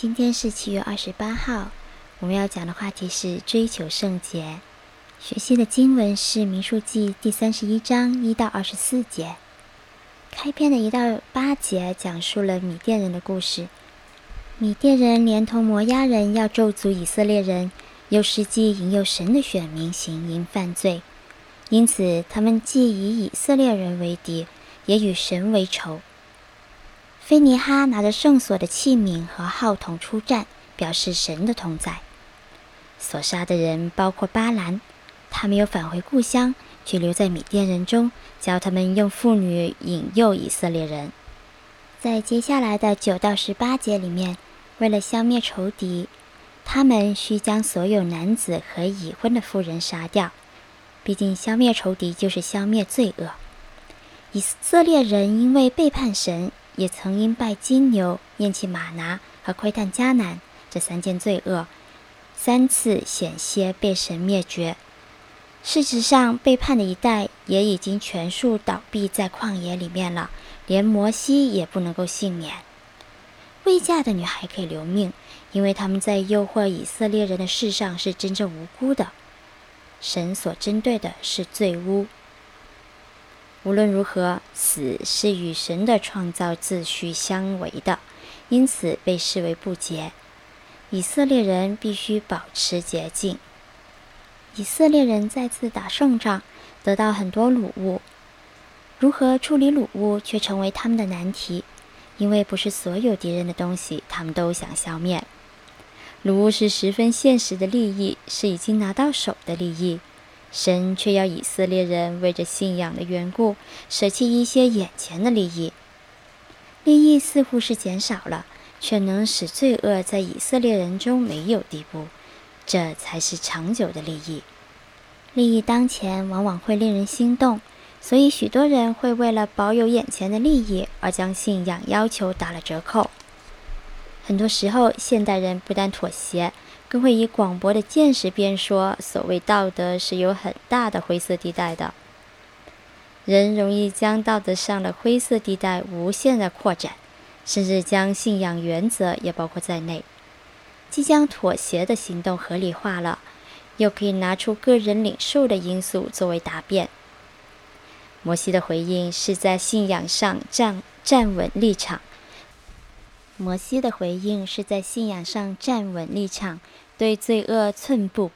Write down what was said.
今天是七月二十八号，我们要讲的话题是追求圣洁。学习的经文是《民数记》第三十一章一到二十四节。开篇的一到八节讲述了米甸人的故事。米甸人连同摩押人要咒诅以色列人，又实际引诱神的选民行淫犯罪，因此他们既以以色列人为敌，也与神为仇。菲尼哈拿着圣所的器皿和号筒出战，表示神的同在。所杀的人包括巴兰，他没有返回故乡，却留在米甸人中，教他们用妇女引诱以色列人。在接下来的九到十八节里面，为了消灭仇敌，他们需将所有男子和已婚的妇人杀掉。毕竟，消灭仇敌就是消灭罪恶。以色列人因为背叛神。也曾因拜金牛、厌弃吗哪和窥探迦南这三件罪恶，三次险些被神灭绝。事实上，背叛的一代也已经全数倒闭在旷野里面了，连摩西也不能够幸免。未嫁的女孩可以留命，因为他们在诱惑以色列人的事上是真正无辜的。神所针对的是罪污。无论如何，死是与神的创造秩序相违的，因此被视为不洁。以色列人必须保持洁净。以色列人再次打胜仗，得到很多掳物。如何处理掳物，却成为他们的难题，因为不是所有敌人的东西，他们都想消灭。掳物是十分现实的利益，是已经拿到手的利益。神却要以色列人为着信仰的缘故，舍弃一些眼前的利益。利益似乎是减少了，却能使罪恶在以色列人中没有地步。这才是长久的利益。利益当前往往会令人心动，所以许多人会为了保有眼前的利益而将信仰要求打了折扣。很多时候，现代人不但妥协。更会以广博的见识辩说，所谓道德是有很大的灰色地带的。人容易将道德上的灰色地带无限的扩展，甚至将信仰原则也包括在内，既将妥协的行动合理化了，又可以拿出个人领受的因素作为答辩。摩西的回应是在信仰上站站稳立场。摩西的回应是在信仰上站稳立场，对罪恶寸步不